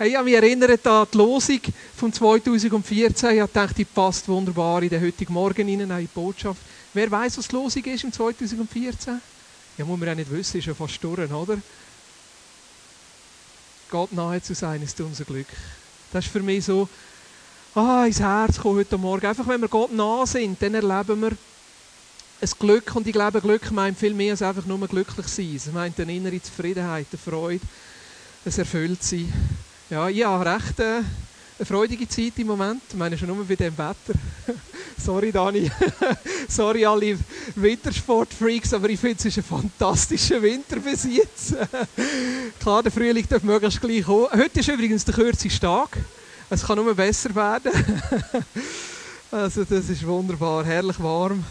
Hey, ja, mich erinnert an die Losung von 2014. Ich dachte, die passt wunderbar in den heutigen Morgen rein, die Botschaft. Wer weiß, was die Losung ist im 2014? Ja, muss man auch nicht wissen, ist ja fast durch, oder? Gott nahe zu sein, ist unser Glück. Das ist für mich so, ah, ins Herz kommen heute Morgen. Einfach, wenn wir Gott nah sind, dann erleben wir ein Glück. Und ich glaube, Glück meint viel mehr als einfach nur glücklich sein. Es meint eine innere Zufriedenheit, eine Freude, ein Erfülltsein. Ja, ich habe recht äh, eine freudige Zeit im Moment. Ich meine schon nur bei dem Wetter. Sorry, Dani. Sorry, alle Wintersportfreaks, aber ich finde, es ist ein fantastischer Winter bis jetzt. Klar, der Frühling darf möglichst gleich kommen. Heute ist übrigens der kürzeste Tag. Es kann nur besser werden. also, das ist wunderbar, herrlich warm.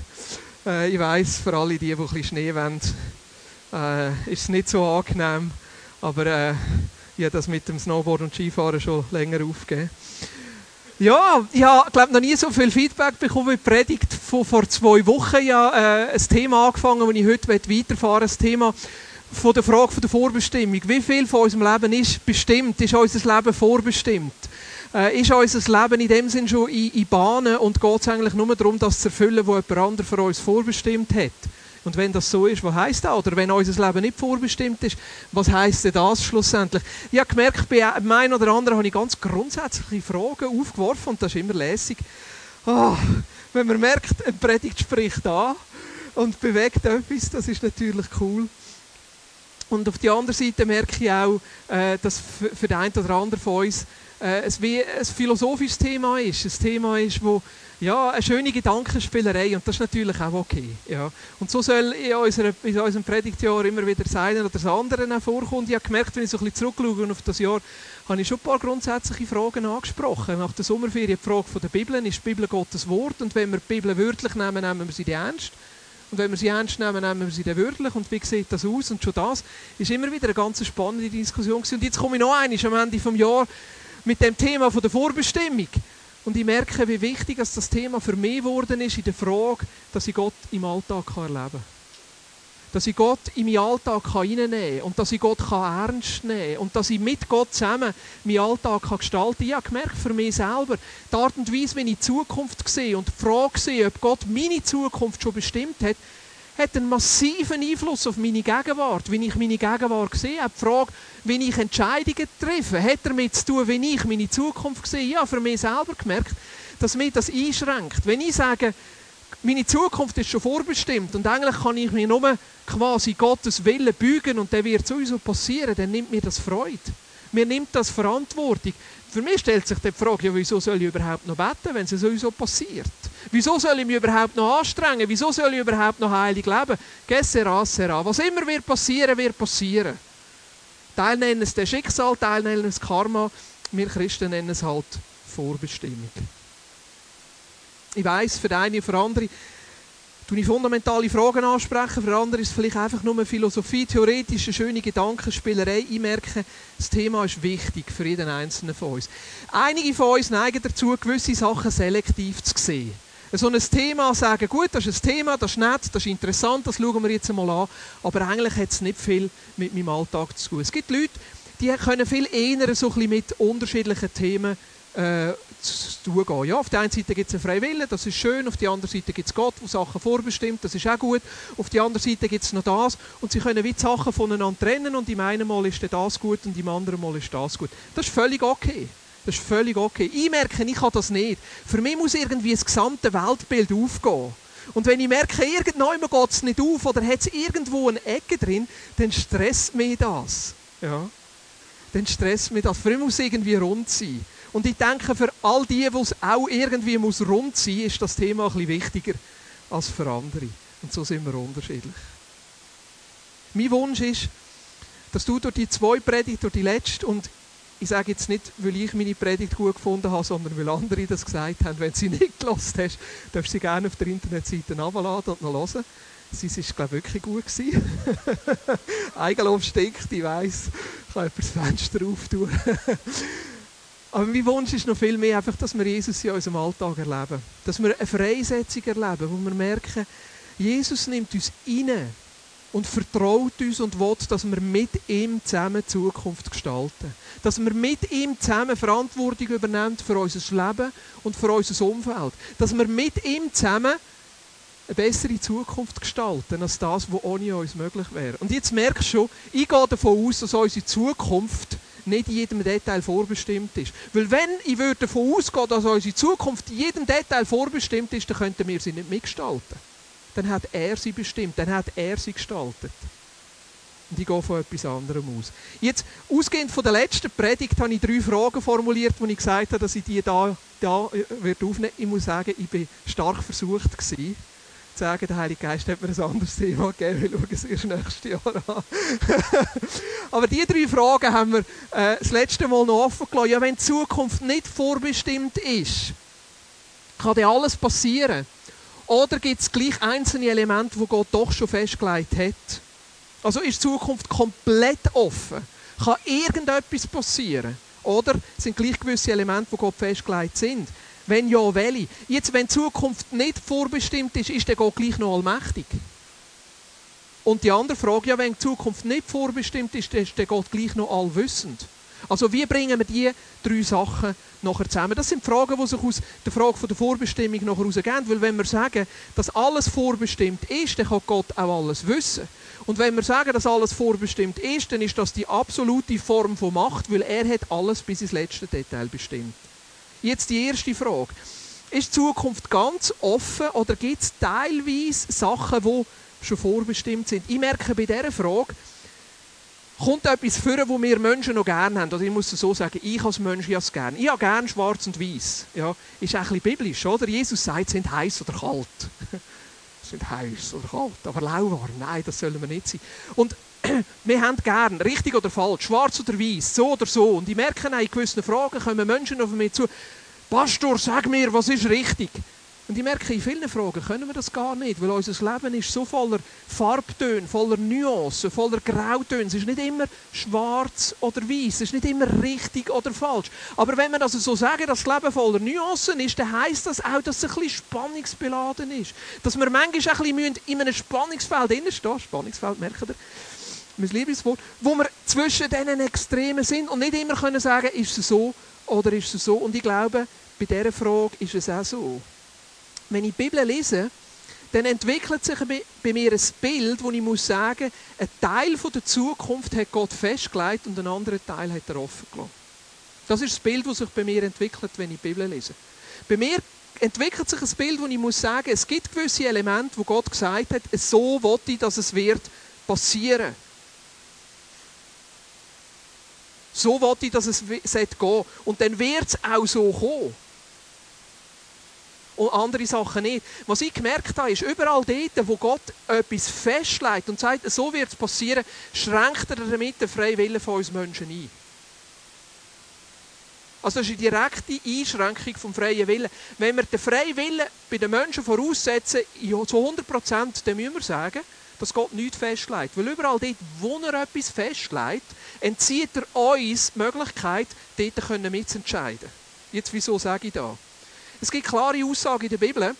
Äh, ich weiß für alle, die, die ein bisschen Schnee wollen, äh, ist es nicht so angenehm. Aber äh, ich habe das mit dem Snowboard und Skifahren schon länger aufgegeben. Ja, ich habe glaube noch nie so viel Feedback bekommen wie die Predigt von vor zwei Wochen. Ja, äh, ein Thema angefangen, das ich heute weiterfahren möchte. Das Thema von der Frage von der Vorbestimmung. Wie viel von unserem Leben ist bestimmt? Ist unser Leben vorbestimmt? Äh, ist unser Leben in dem Sinn schon in, in Bahnen und geht es eigentlich nur darum, das zu erfüllen, was jemand anderes für uns vorbestimmt hat? Und wenn das so ist, was heißt das? Oder wenn unser Leben nicht vorbestimmt ist, was heißt das schlussendlich? Ich habe gemerkt, bei einem oder anderen habe ich ganz grundsätzliche Fragen aufgeworfen und das ist immer lässig. Oh, wenn man merkt, ein Predigt spricht an und bewegt etwas, das ist natürlich cool. Und auf der anderen Seite merke ich auch, äh, dass für den einen oder anderen von uns äh, es wie ein philosophisches Thema ist. Ein Thema ist, wo ja, eine schöne Gedankenspielerei und das ist natürlich auch okay. Ja. Und so soll in, unserer, in unserem Predigtjahr immer wieder das eine oder das andere vorkommen. Ich habe gemerkt, wenn ich so ein bisschen zurückschaue auf das Jahr, habe ich schon ein paar grundsätzliche Fragen angesprochen. Nach der Sommerferien die Frage von der Bibel, ist die Bibel Gottes Wort? Und wenn wir die Bibel wörtlich nehmen, nehmen wir sie die ernst. Und wenn wir sie ernst nehmen, nehmen wir sie dann wörtlich. Und wie sieht das aus? Und schon das ist immer wieder eine ganz spannende Diskussion. Und jetzt komme ich noch einmal am Ende des Jahres mit dem Thema von der Vorbestimmung. Und ich merke, wie wichtig das Thema für mich geworden ist in der Frage, dass ich Gott im Alltag erleben kann. Dass ich Gott in meinen Alltag reinnehmen kann und dass ich Gott ernst nehmen kann und dass ich mit Gott zusammen meinen Alltag gestalten kann. Ich habe gemerkt für mich selber, die Art und Weise, wie ich die Zukunft sehe und die Frage sehe, ob Gott meine Zukunft schon bestimmt hat, hat einen massiven Einfluss auf meine Gegenwart, wie ich meine Gegenwart sehe. Auch die Frage, wie ich Entscheidungen treffe, hat damit zu tun, wie ich meine Zukunft sehe. Ich habe für mich selber gemerkt, dass mich das einschränkt. Wenn ich sage, meine Zukunft ist schon vorbestimmt und eigentlich kann ich mich nur quasi Gottes Willen bügen und der wird sowieso passieren, dann nimmt mir das Freude. Mir nimmt das Verantwortung. Für mich stellt sich die Frage, ja, wieso soll ich überhaupt noch beten, wenn es sowieso passiert? Wieso soll ich mich überhaupt noch anstrengen? Wieso soll ich überhaupt noch heilig leben? Gessera, sera. Was immer wird passieren, wird passieren. Teil nennen es das Schicksal, Teil nennen es Karma. Wir Christen nennen es halt Vorbestimmung. Ich weiß für eine und für andere, tue ich fundamentale Fragen ansprechen, für andere ist es vielleicht einfach nur Philosophie, theoretische, schöne Gedankenspielerei. Ich merke, das Thema ist wichtig für jeden Einzelnen von uns. Einige von uns neigen dazu, gewisse Sachen selektiv zu sehen. So ein Thema sagen, gut, das ist ein Thema, das ist nett, das ist interessant, das schauen wir jetzt einmal an, aber eigentlich hat es nicht viel mit meinem Alltag zu tun. Es gibt Leute, die können viel eher so mit unterschiedlichen Themen äh, zu tun gehen. Ja, auf der einen Seite gibt es einen freien das ist schön, auf der anderen Seite gibt es Gott, der Sachen vorbestimmt, das ist auch gut. Auf der anderen Seite gibt es noch das und sie können wie die Sachen voneinander trennen und im einen Mal ist das gut und im anderen Mal ist das gut. Das ist völlig okay. Das ist völlig okay. Ich merke, ich kann das nicht. Für mich muss irgendwie das gesamte Weltbild aufgehen. Und wenn ich merke, irgendwann geht es nicht auf oder hat es irgendwo eine Ecke drin, dann stresst mich das. Ja. Dann stresst mich das. Für mich muss irgendwie rund sein. Und ich denke, für all die, die es auch irgendwie muss rund sein muss, ist das Thema ein bisschen wichtiger als für andere. Und so sind wir unterschiedlich. Mein Wunsch ist, dass du durch die zwei Predigten, durch die letzte, und ich sage jetzt nicht, weil ich meine Predigt gut gefunden habe, sondern weil andere das gesagt haben. Wenn du sie nicht gelost hast, darfst du sie gerne auf der Internetseite herunterladen und noch hören. Sie war, glaube ich, wirklich gut. Eigenlob stinkt, ich weiss. Ich kann das Fenster auftun. Aber mein Wunsch ist noch viel mehr einfach, dass wir Jesus in unserem Alltag erleben. Dass wir eine Freisetzung erleben, wo wir merken, Jesus nimmt uns rein und vertraut uns und will, dass wir mit ihm zusammen Zukunft gestalten. Dass wir mit ihm zusammen Verantwortung übernehmen für unser Leben und für unser Umfeld. Dass wir mit ihm zusammen eine bessere Zukunft gestalten, als das, was ohne uns möglich wäre. Und jetzt merkst du schon, ich gehe davon aus, dass unsere Zukunft nicht in jedem Detail vorbestimmt ist. Weil wenn ich würde davon ausgehen, dass unsere Zukunft in jedem Detail vorbestimmt ist, dann könnten wir sie nicht mitgestalten. Dann hat er sie bestimmt, dann hat er sie gestaltet. Und ich gehe von etwas anderem aus. Jetzt, ausgehend von der letzten Predigt, habe ich drei Fragen formuliert, wo ich gesagt habe, dass ich die da, da äh, wird aufnehmen Ich muss sagen, ich war stark versucht gewesen, zu sagen, der Heilige Geist hat mir ein anderes Thema gegeben, wir schauen es erst nächstes Jahr an. Aber diese drei Fragen haben wir äh, das letzte Mal noch offen gelassen. Ja, wenn die Zukunft nicht vorbestimmt ist, kann dir alles passieren. Oder gibt es gleich einzelne Elemente, die Gott doch schon festgelegt hat? Also ist die Zukunft komplett offen? Kann irgendetwas passieren? Oder sind gleich gewisse Elemente, die Gott festgelegt sind? Wenn ja, welche? Jetzt, wenn die Zukunft nicht vorbestimmt ist, ist der Gott gleich noch allmächtig? Und die andere Frage, ja, wenn die Zukunft nicht vorbestimmt ist, ist der Gott gleich noch allwissend? Also wie bringen wir diese drei Sachen nachher zusammen? Das sind Fragen, die sich aus der Frage der Vorbestimmung nachher herausgehen. Weil wenn wir sagen, dass alles vorbestimmt ist, dann kann Gott auch alles wissen. Und wenn wir sagen, dass alles vorbestimmt ist, dann ist das die absolute Form von Macht, weil er hat alles bis ins letzte Detail bestimmt. Jetzt die erste Frage. Ist die Zukunft ganz offen oder gibt es teilweise Sachen, die schon vorbestimmt sind? Ich merke bei dieser Frage, kommt etwas vor, was wir Menschen noch gerne haben. Oder ich muss es so sagen, ich als Mensch habe es gerne. Ich habe gerne schwarz und weiß. Ja, ist ein bisschen biblisch, oder? Jesus sagt, sind heiß oder kalt. sind heiß oder kalt. Aber lauwarm, nein, das sollen wir nicht sein. Und wir haben gern, richtig oder falsch, schwarz oder weiß, so oder so. Und ich merke, in gewissen Fragen kommen Menschen auf mich zu. Pastor, sag mir, was ist richtig? Und ich merke, in vielen Fragen können wir das gar nicht, weil unser Leben ist so voller Farbtöne, voller Nuancen, voller Grautöne. Es ist nicht immer schwarz oder weiß, es ist nicht immer richtig oder falsch. Aber wenn wir also so sagen, dass das Leben voller Nuancen ist, dann heisst das auch, dass es ein bisschen spannungsbeladen ist. Dass wir manchmal ein bisschen in einem Spannungsfeld stehen Spannungsfeld, merkt ihr? Mein Lieblingswort. Wo wir zwischen diesen Extremen sind und nicht immer können sagen, ist es so oder ist es so. Und ich glaube, bei dieser Frage ist es auch so wenn ich die Bibel lese, dann entwickelt sich bei mir ein Bild, wo ich muss sagen, ein Teil der Zukunft hat Gott festgelegt und einen anderen Teil hat er offen gelassen. Das ist das Bild, das sich bei mir entwickelt, wenn ich die Bibel lese. Bei mir entwickelt sich ein Bild, wo ich muss sagen, es gibt gewisse Elemente, wo Gott gesagt hat, so wollte ich, dass es wird passieren. So wollte ich, dass es gehen Und dann wird es auch so kommen und andere Sachen nicht. Was ich gemerkt habe, ist, überall dort, wo Gott etwas festlegt und sagt, so wird es passieren, schränkt er damit den freien Willen von uns Menschen ein. Also das ist eine direkte Einschränkung vom freien Willen. Wenn wir den freien Willen bei den Menschen voraussetzen, zu 100 Prozent, dann müssen wir sagen, dass Gott nichts festlegt. Weil überall dort, wo er etwas festlegt, entzieht er uns die Möglichkeit, dort mitzuentscheiden. Jetzt, wieso sage ich das? Es gibt klare Aussagen in der Bibel,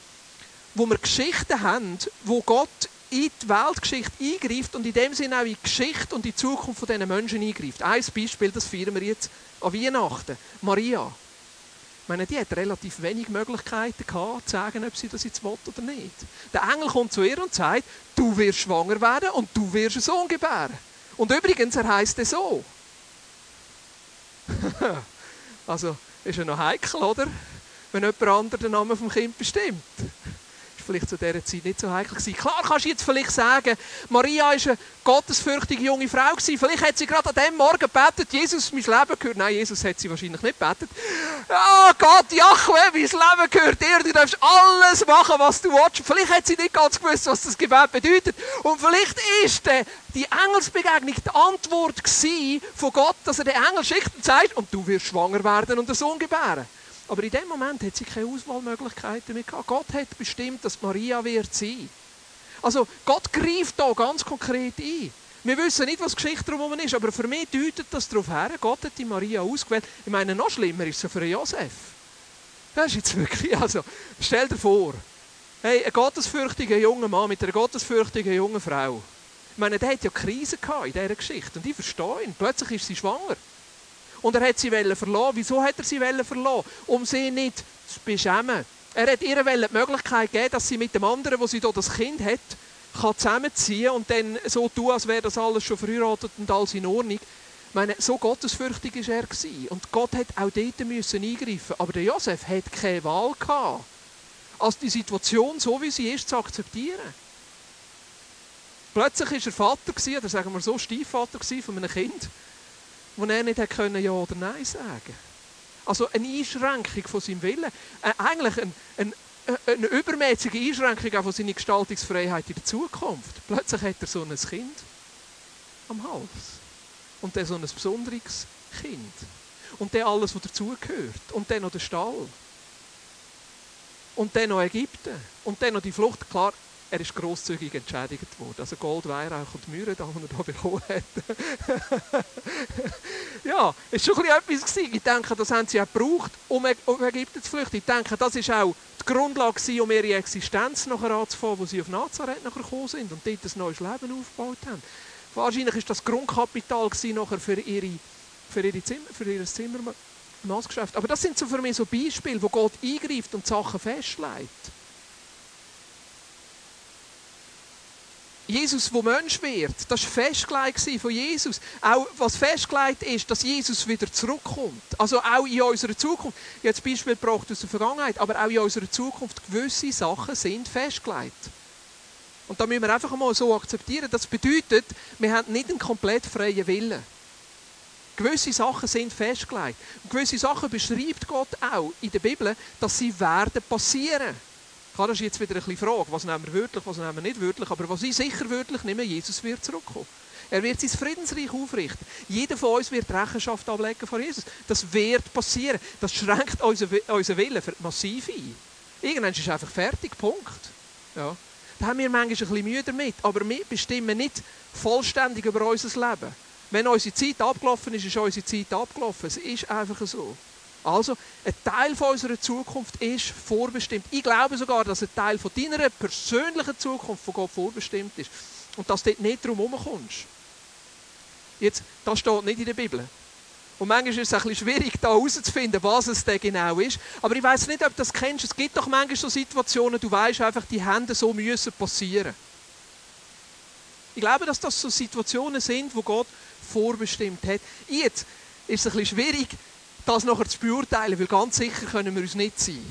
wo wir Geschichten haben, wo Gott in die Weltgeschichte eingreift und in dem Sinne auch in die Geschichte und die Zukunft dieser Menschen eingreift. Ein Beispiel, das feiern wir jetzt an Weihnachten. Maria. Ich meine, die hat relativ wenig Möglichkeiten gehabt, zu sagen, ob sie das jetzt will oder nicht. Der Engel kommt zu ihr und sagt, du wirst schwanger werden und du wirst einen Sohn gebären. Und übrigens, er heißt es so. also, ist ja noch heikel, oder? Wenn jemand anderes den Namen vom Kind bestimmt. Das war vielleicht zu dieser Zeit nicht so heikel. Gewesen. Klar kannst du jetzt vielleicht sagen, Maria war eine gottesfürchtige junge Frau. Gewesen. Vielleicht hat sie gerade an dem Morgen gebetet, Jesus, mein Leben gehört. Nein, Jesus hat sie wahrscheinlich nicht gebetet. Ja, Gott, Jachwe, mein Leben gehört dir. Du darfst alles machen, was du willst. Vielleicht hat sie nicht ganz gewusst, was das Gebet bedeutet. Und vielleicht ist die Engelsbegegnung die Antwort von Gott, dass er den Engel schickt und sagt, und du wirst schwanger werden und einen Sohn gebären. Aber in dem Moment hat sie keine Auswahlmöglichkeiten mehr gehabt. Gott hat bestimmt, dass Maria wird sein. Also Gott greift da ganz konkret ein. Wir wissen nicht, was die Geschichte darum ist, aber für mich deutet das darauf her, Gott hat die Maria ausgewählt. Ich meine, noch schlimmer ist es für Josef. Das ist jetzt wirklich, also, stell dir vor, hey, ein gottesfürchtiger junger Mann mit einer gottesfürchtigen jungen Frau. meine, der hat ja Krise gehabt in dieser Geschichte. Und ich verstehe ihn. Plötzlich ist sie schwanger. Und er hat sie verloren. Wieso hat er sie verloren? Um sie nicht zu beschämen. Er hat ihr die Möglichkeit gegeben, dass sie mit dem anderen, wo sie hier das Kind hat, kann zusammenziehen und dann so tun, als wäre das alles schon verheiratet und alles in Ordnung. Ich meine, so gottesfürchtig war er. Und Gott hat auch dort müssen eingreifen Aber der Josef hat keine Wahl gehabt, als die Situation so wie sie ist zu akzeptieren. Plötzlich war er Vater, oder sagen wir so, Stiefvater von einem Kind, wo er nicht können, Ja oder Nein sagen. Also eine Einschränkung von seinem Willen. Äh, eigentlich ein, ein, äh, eine übermäßige Einschränkung auch von seiner Gestaltungsfreiheit in der Zukunft. Plötzlich hat er so ein Kind am Hals. Und dann so ein besonderes Kind. Und dann alles, was dazugehört. Und dann noch der Stall. Und dann noch Ägypten. Und dann noch die Flucht. Klar, er ist grosszügig entschädigt worden. Also Gold, Weihrauch und Mühre, da, die er hier bekommen hat. ja, es war schon etwas. Gewesen. Ich denke, das haben sie auch gebraucht, um, um Ägypten zu flüchten. Ich denke, das war auch die Grundlage, um ihre Existenz nachher anzufangen, wo sie auf Nazareth nachher gekommen sind und dort ein neues Leben aufgebaut haben. Wahrscheinlich war das Grundkapital nachher für, ihre, für, ihre Zimmer, für ihr Zimmer Maßgeschäft. Aber das sind so für mich so Beispiele, wo Gott eingreift und Sachen festlegt. Jesus, wo Mensch wird, das war festgelegt von Jesus. Auch was festgelegt ist, dass Jesus wieder zurückkommt. Also auch in unserer Zukunft. Ich habe das Beispiel gebracht aus der Vergangenheit, aber auch in unserer Zukunft gewisse Sachen sind festgelegt. Und da müssen wir einfach mal so akzeptieren. Das bedeutet, wir haben nicht einen komplett freien Willen. Gewisse Sachen sind festgelegt. Und gewisse Sachen beschreibt Gott auch in der Bibel, dass sie werden passieren. Klar, das ist jetzt wieder ein bisschen Frage, was nehmen wir wörtlich, was nehmen wir nicht wörtlich, aber was ich sicher wörtlich nehme, Jesus wird zurückkommen. Er wird sein Friedensreich aufrichten. Jeder von uns wird Rechenschaft ablegen vor Jesus. Das wird passieren. Das schränkt unseren Willen massiv ein. Irgendwann ist es einfach fertig, Punkt. Ja. Da haben wir manchmal ein bisschen Mühe damit, aber wir bestimmen nicht vollständig über unser Leben. Wenn unsere Zeit abgelaufen ist, ist unsere Zeit abgelaufen. Es ist einfach so. Also, ein Teil von unserer Zukunft ist vorbestimmt. Ich glaube sogar, dass ein Teil von deiner persönlichen Zukunft von Gott vorbestimmt ist. Und dass du dort nicht drum herumkommst. Jetzt, das steht nicht in der Bibel. Und manchmal ist es ein bisschen schwierig, da herauszufinden, was es denn genau ist. Aber ich weiß nicht, ob du das kennst. Es gibt doch manchmal so Situationen, du weißt einfach, die Hände so müssen passieren. Ich glaube, dass das so Situationen sind, wo Gott vorbestimmt hat. Jetzt ist es ein bisschen schwierig, das nachher zu beurteilen, weil ganz sicher können wir uns nicht sein.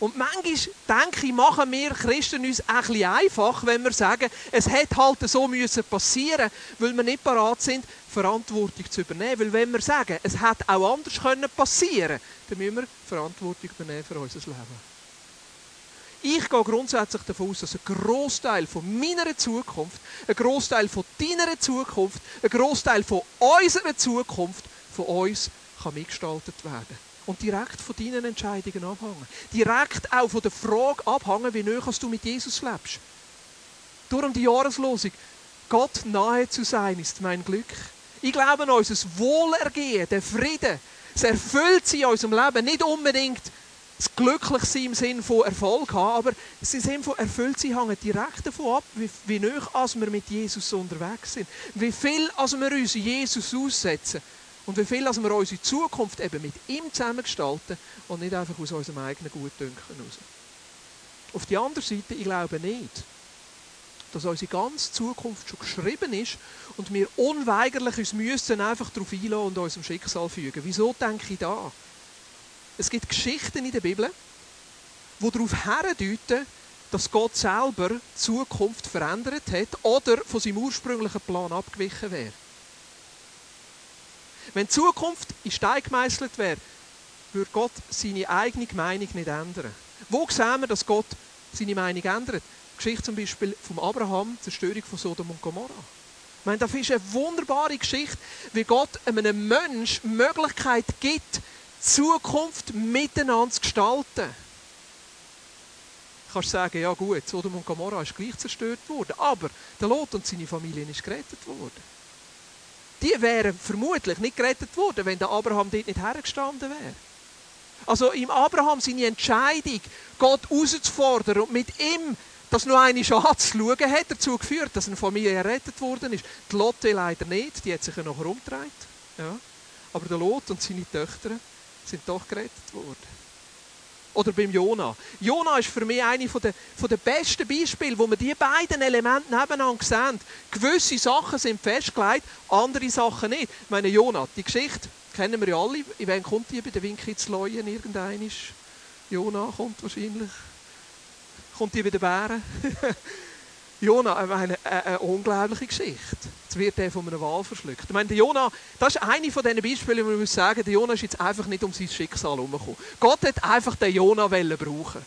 Und manchmal, denke ich, machen wir Christen uns ein bisschen einfach, wenn wir sagen, es hätte halt so müssen passieren weil wir nicht bereit sind, Verantwortung zu übernehmen. Weil wenn wir sagen, es hätte auch anders können passieren dann müssen wir Verantwortung übernehmen für unser Leben. Ich gehe grundsätzlich davon aus, dass ein Großteil von meiner Zukunft, ein Großteil von deiner Zukunft, ein Großteil von unserer Zukunft von uns kann mitgestaltet werden und direkt von deinen Entscheidungen abhängen. Direkt auch von der Frage abhängen, wie näher du mit Jesus lebst. Darum die Jahreslosung. Gott nahe zu sein ist mein Glück. Ich glaube an unser Wohlergehen, der Frieden, es erfüllt sie in unserem Leben. Nicht unbedingt das Glücklichsein im Sinne von Erfolg haben, aber es im Sinne von erfüllt sie hängen direkt davon ab, wie, wie nah wir mit Jesus unterwegs sind. Wie viel wir uns Jesus aussetzen und wie viel als wir unsere Zukunft eben mit ihm zusammengestalten und nicht einfach aus unserem eigenen Gutdünken heraus. Auf die andere Seite, ich glaube nicht, dass unsere ganze Zukunft schon geschrieben ist und wir unweigerlich uns müssen einfach darauf einlassen und unserem Schicksal fügen. Wieso denke ich da? Es gibt Geschichten in der Bibel, die darauf herdeuten, dass Gott selber die Zukunft verändert hat oder von seinem ursprünglichen Plan abgewichen wäre. Wenn die Zukunft in Stein gemeißelt wäre, würde Gott seine eigene Meinung nicht ändern. Wo sehen wir, dass Gott seine Meinung ändert? Die Geschichte zum Beispiel von Abraham, die Zerstörung von Sodom und Gomorra. Ich meine, das ist eine wunderbare Geschichte, wie Gott einem Menschen Möglichkeit gibt, die Zukunft miteinander zu gestalten. Du kannst sagen, ja gut, Sodom und Gomorra ist gleich zerstört worden, aber der Lot und seine Familie ist gerettet worden die wären vermutlich nicht gerettet worden, wenn der Abraham dort nicht hergestanden wäre. Also im Abraham seine Entscheidung, Gott herauszufordern und mit ihm das nur eine anzuschauen, hat dazu geführt, dass eine Familie errettet worden ist. Die Lotte leider nicht, die hat sich noch herumgedreht. Ja. Aber der Lot und seine Töchter sind doch gerettet worden. Oder beim Jona. Jona ist für mich eine von der, der besten Beispiele, wo man die beiden Elemente nebeneinander sehen. Gewisse Sachen sind festgelegt, andere Sachen nicht. Ich meine, Jona, die Geschichte kennen wir ja alle. In wen kommt die bei den Winkitzleuen irgendein? Jona kommt wahrscheinlich. Kommt die bei den Bären? Jona, ich meine, eine, eine unglaubliche Geschichte. Jetzt wird er von einem Wal verschluckt. Ich meine, Jona, das ist eine von diesen Beispielen, wo man muss sagen, der Jona ist jetzt einfach nicht um sein Schicksal herumgekommen. Gott hat einfach den Jona brauchen.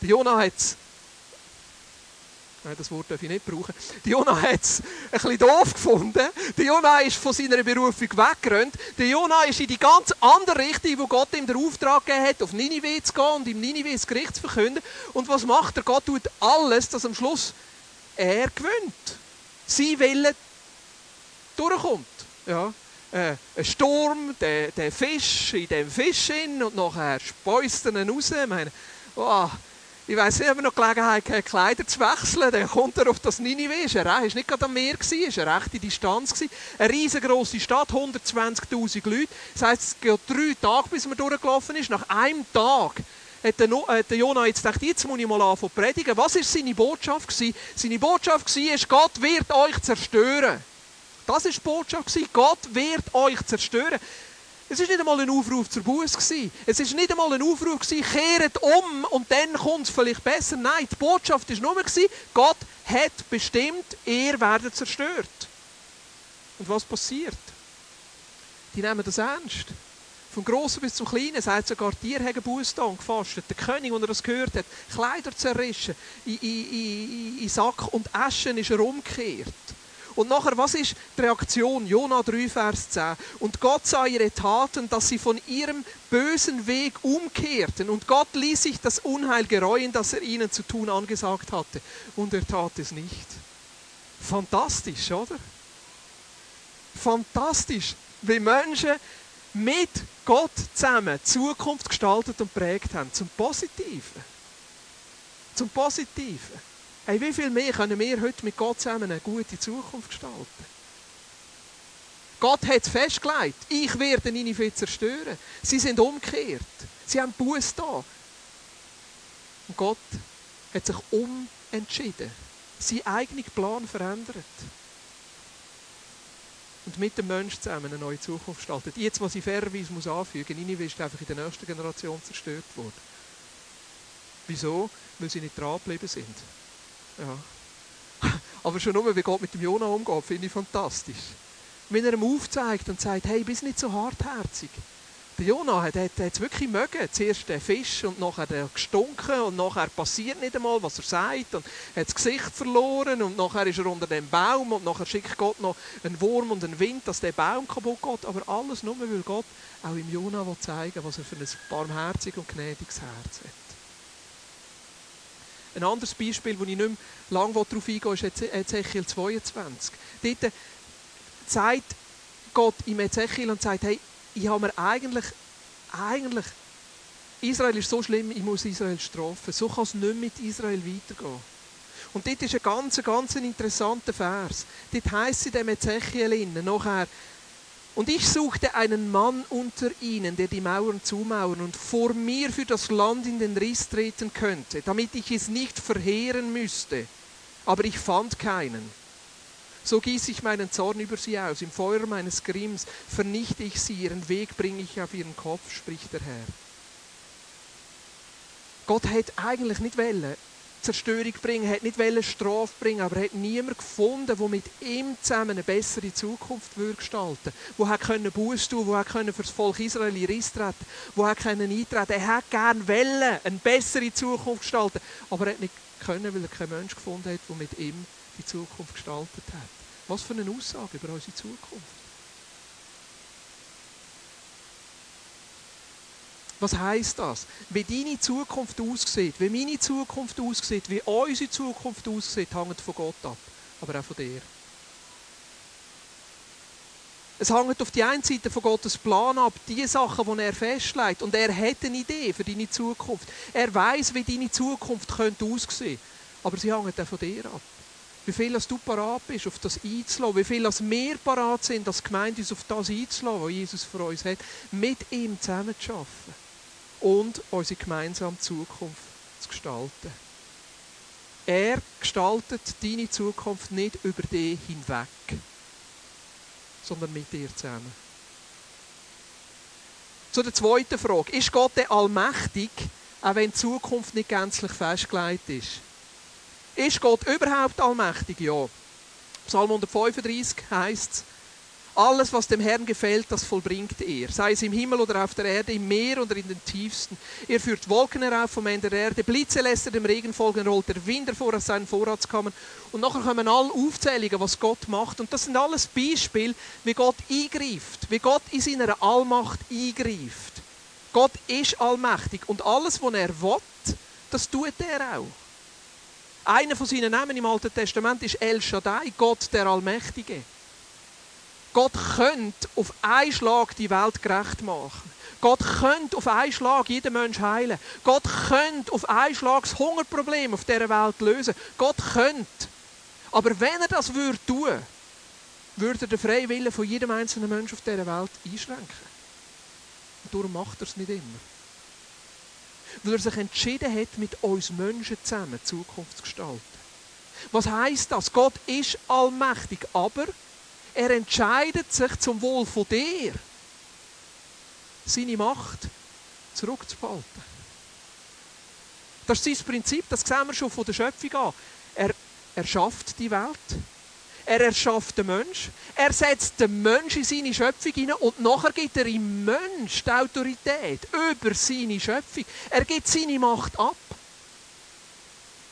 Der Jona hat Nein, das Wort darf ich nicht brauchen. Der Jona hat es ein bisschen doof gefunden. Der Jona ist von seiner Berufung weggerannt. Der Jona ist in die ganz andere Richtung, wo Gott ihm den Auftrag gegeben hat, auf Ninive zu gehen und im Ninive das Gericht zu verkünden. Und was macht er? Gott tut alles, dass am Schluss er gewinnt. Sein Wille durchkommt. Ja. Äh, ein Sturm, der, der Fisch in dem Fisch hin und nachher speust er ihn raus. Ich meine, oh, ich weiss nicht, ob er noch Gelegenheit hat, Kleider zu wechseln. Dann kommt er auf das Ninive. Es war nicht gerade am Meer, es war eine rechte Distanz. Eine riesengroße Stadt, 120'000 Leute. Das heisst, es geht drei Tage, bis man durchgelaufen ist. Nach einem Tag hat der, hat der Jonah jetzt gedacht, jetzt muss ich mal anfangen zu predigen. Was war seine Botschaft? Gewesen? Seine Botschaft war, Gott wird euch zerstören. Das war die Botschaft. Gott wird euch zerstören. Es war nicht einmal ein Aufruf zur Buße. Es war nicht einmal ein Aufruf, kehrt um und dann kommt es vielleicht besser. Nein, die Botschaft war nur, Gott hat bestimmt, ihr werdet zerstört. Und was passiert? Die nehmen das ernst. Vom Grossen bis zum Kleinen sagt sogar, Tiere haben Buße und gefastet. Der König, als er das gehört hat, Kleider zerrissen, in, in, in, in Sack und Aschen ist er umgekehrt. Und nachher, was ist die Reaktion? Jona 3, Vers 10. Und Gott sah ihre Taten, dass sie von ihrem bösen Weg umkehrten. Und Gott ließ sich das Unheil gereuen, das er ihnen zu tun angesagt hatte. Und er tat es nicht. Fantastisch, oder? Fantastisch, wie Menschen mit Gott zusammen Zukunft gestaltet und prägt haben. Zum Positiven. Zum Positiven. Hey, wie viel mehr können wir heute mit Gott zusammen eine gute Zukunft gestalten? Gott hat festgelegt, ich werde Ninive zerstören. Sie sind umgekehrt. Sie haben Buß da. Und Gott hat sich umentschieden. Seinen eigenen Plan verändert. Und mit dem Menschen zusammen eine neue Zukunft gestaltet. Jetzt, was ich fairerweise muss anfügen muss, ist einfach in der nächsten Generation zerstört worden. Wieso? Weil sie nicht dran geblieben sind. Ja. Aber schon nur, wie Gott mit dem Jonah umgeht, finde ich fantastisch. Wenn er ihm aufzeigt und sagt, hey, bist nicht so hartherzig. Der Jonah hat, es wirklich mögen. Zuerst den Fisch und nachher der gestunken und nachher passiert nicht einmal, was er sagt und hat das Gesicht verloren und nachher ist er unter dem Baum und nachher schickt Gott noch einen Wurm und einen Wind, dass der Baum kaputt geht. Aber alles nur, weil Gott auch im Jonah zeigen will, was er für ein barmherziges und gnädiges Herz hat. Ein anderes Beispiel, wo ich nicht mehr lange darauf eingehe, ist Ezechiel 22. Dort sagt Gott im Ezechiel und sagt, hey, ich habe mir eigentlich, eigentlich, Israel ist so schlimm, ich muss Israel strafen. So kann es nicht mit Israel weitergehen. Und dort ist ein ganz, ganz interessanter Vers. Dort heisst es in dem Ezechiel nachher, und ich suchte einen Mann unter ihnen, der die Mauern zumauern und vor mir für das Land in den Riss treten könnte, damit ich es nicht verheeren müsste. Aber ich fand keinen. So gieße ich meinen Zorn über sie aus. Im Feuer meines Grimms vernichte ich sie. Ihren Weg bringe ich auf ihren Kopf, spricht der Herr. Gott hätte eigentlich nicht wollen, Zerstörung bringen, hat nicht Strafe bringen, aber er hat niemanden gefunden, der mit ihm zusammen eine bessere Zukunft würde gestalten wo er können Buß tun, wo er können für das Volk Israel in Riss treten, wo er können eintreten. Er hat gerne wollen, eine bessere Zukunft gestalten, aber er hat nicht können, weil er keinen Menschen gefunden hat, der mit ihm die Zukunft gestaltet hat. Was für eine Aussage über unsere Zukunft. Was heißt das? Wie deine Zukunft aussieht, wie meine Zukunft aussieht, wie unsere Zukunft aussieht, hängt von Gott ab, aber auch von dir. Es hängt auf die einen Seite von Gottes Plan ab, die Sachen, die er festlegt. Und er hat eine Idee für deine Zukunft. Er weiß, wie deine Zukunft könnte aussehen. Aber sie hängen dann von dir ab. Wie viel du parat bist, auf das einzulassen. Wie viel wir parat sind, als Gemeinde uns auf das einzulassen, was Jesus für uns hat. Mit ihm zusammen zu arbeiten. Und unsere gemeinsame Zukunft zu gestalten. Er gestaltet deine Zukunft nicht über dich hinweg, sondern mit dir zusammen. Zu der zweiten Frage. Ist Gott allmächtig, auch wenn die Zukunft nicht gänzlich festgelegt ist? Ist Gott überhaupt allmächtig? Ja. Psalm 135 heißt es, alles, was dem Herrn gefällt, das vollbringt er. Sei es im Himmel oder auf der Erde, im Meer oder in den Tiefsten. Er führt Wolken herauf vom Ende der Erde, Blitze lässt er dem Regen folgen, rollt der Wind hervor aus seinen Vorratskammern. Und nachher kommen alle Aufzählungen, was Gott macht. Und das sind alles Beispiele, wie Gott eingreift, wie Gott in seiner Allmacht eingreift. Gott ist allmächtig und alles, was er will, das tut er auch. Einer von seinen Namen im Alten Testament ist El Shaddai, Gott der Allmächtige. Gott könnte auf einen Schlag die Welt gerecht machen. Gott könnte auf einen Schlag jeden Menschen heilen. Gott könnte auf einen Schlag das Hungerproblem auf dieser Welt lösen. Gott könnte. Aber wenn er das würde tun, würde er den freien Willen von jedem einzelnen Menschen auf dieser Welt einschränken. Und darum macht er es nicht immer. Weil er sich entschieden hat, mit uns Menschen zusammen die Zukunft zu gestalten. Was heißt das? Gott ist allmächtig, aber er entscheidet sich zum Wohl von dir, seine Macht zurückzuhalten. Das ist sein Prinzip, das sehen wir schon von der Schöpfung an. Er erschafft die Welt, er erschafft den Mensch, er setzt den Mensch in seine Schöpfung hinein und nachher gibt er im Mensch die Autorität über seine Schöpfung. Er gibt seine Macht ab.